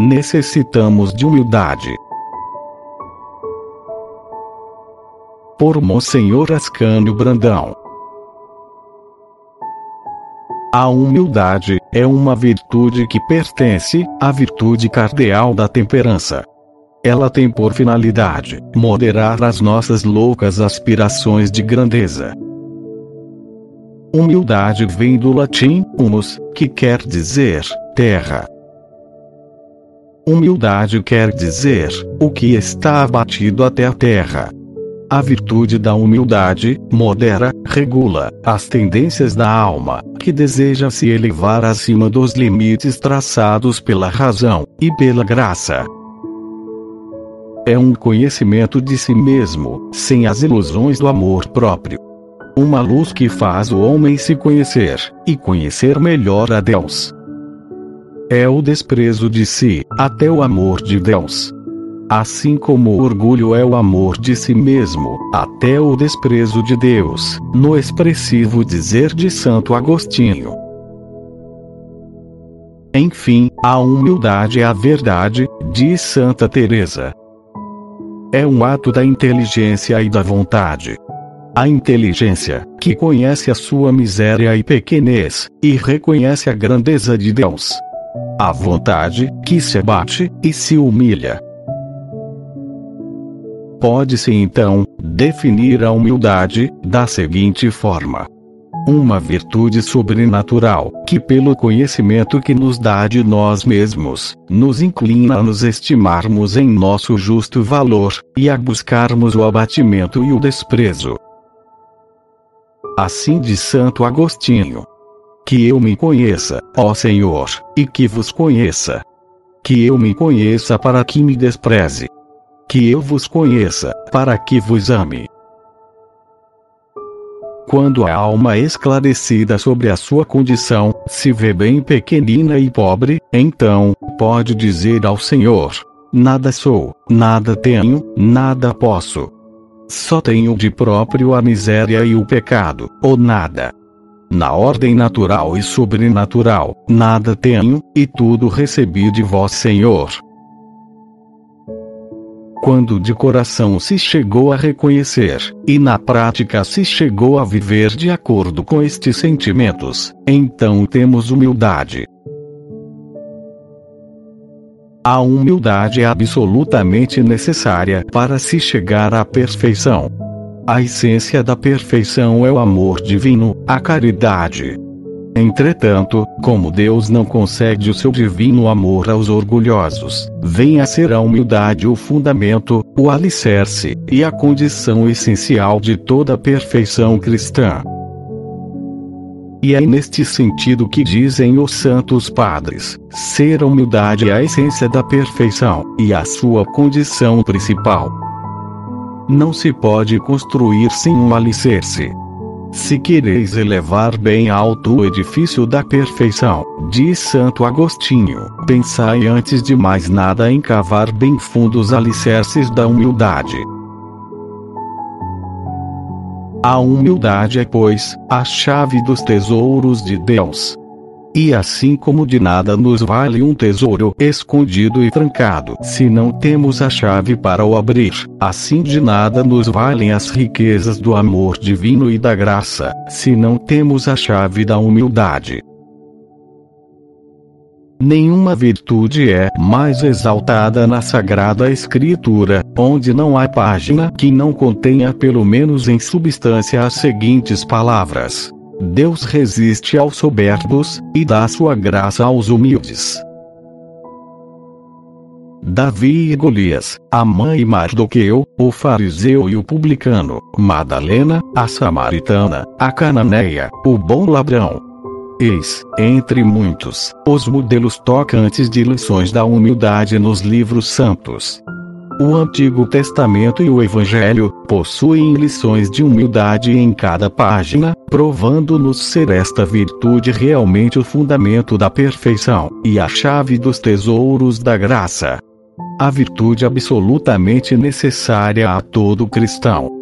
necessitamos de humildade. Por Monsenhor Ascânio Brandão. A humildade é uma virtude que pertence à virtude cardeal da temperança. Ela tem por finalidade moderar as nossas loucas aspirações de grandeza. Humildade vem do latim humus, que quer dizer terra. Humildade quer dizer o que está abatido até a terra. A virtude da humildade modera, regula as tendências da alma, que deseja se elevar acima dos limites traçados pela razão e pela graça. É um conhecimento de si mesmo, sem as ilusões do amor próprio. Uma luz que faz o homem se conhecer, e conhecer melhor a Deus. É o desprezo de si, até o amor de Deus. Assim como o orgulho é o amor de si mesmo, até o desprezo de Deus, no expressivo dizer de Santo Agostinho. Enfim, a humildade é a verdade, diz Santa Teresa. É um ato da inteligência e da vontade. A inteligência, que conhece a sua miséria e pequenez, e reconhece a grandeza de Deus. A vontade, que se abate e se humilha. Pode-se então definir a humildade da seguinte forma: uma virtude sobrenatural, que pelo conhecimento que nos dá de nós mesmos, nos inclina a nos estimarmos em nosso justo valor, e a buscarmos o abatimento e o desprezo. Assim diz Santo Agostinho. Que eu me conheça, ó Senhor, e que vos conheça. Que eu me conheça para que me despreze que eu vos conheça, para que vos ame. Quando a alma esclarecida sobre a sua condição se vê bem pequenina e pobre, então pode dizer ao Senhor: Nada sou, nada tenho, nada posso. Só tenho de próprio a miséria e o pecado, ou nada. Na ordem natural e sobrenatural, nada tenho, e tudo recebi de vós, Senhor quando de coração se chegou a reconhecer, e na prática se chegou a viver de acordo com estes sentimentos, então temos humildade. A humildade é absolutamente necessária para se chegar à perfeição. A essência da perfeição é o amor divino, a caridade. Entretanto, como Deus não concede o seu divino amor aos orgulhosos, vem a ser a humildade o fundamento, o alicerce, e a condição essencial de toda a perfeição cristã. E é neste sentido que dizem os santos padres: ser a humildade é a essência da perfeição, e a sua condição principal. Não se pode construir sem um alicerce. Se quereis elevar bem alto o edifício da perfeição, diz Santo Agostinho, pensai antes de mais nada em cavar bem fundo os alicerces da humildade. A humildade é, pois, a chave dos tesouros de Deus. E assim como de nada nos vale um tesouro escondido e trancado, se não temos a chave para o abrir, assim de nada nos valem as riquezas do amor divino e da graça, se não temos a chave da humildade. Nenhuma virtude é mais exaltada na Sagrada Escritura, onde não há página que não contenha pelo menos em substância as seguintes palavras: Deus resiste aos soberbos, e dá sua graça aos humildes. Davi e Golias, a mãe Mardoqueu, o fariseu e o publicano, Madalena, a samaritana, a cananeia, o bom ladrão. Eis, entre muitos, os modelos tocantes de lições da humildade nos livros santos. O Antigo Testamento e o Evangelho possuem lições de humildade em cada página, provando-nos ser esta virtude realmente o fundamento da perfeição e a chave dos tesouros da graça. A virtude absolutamente necessária a todo cristão.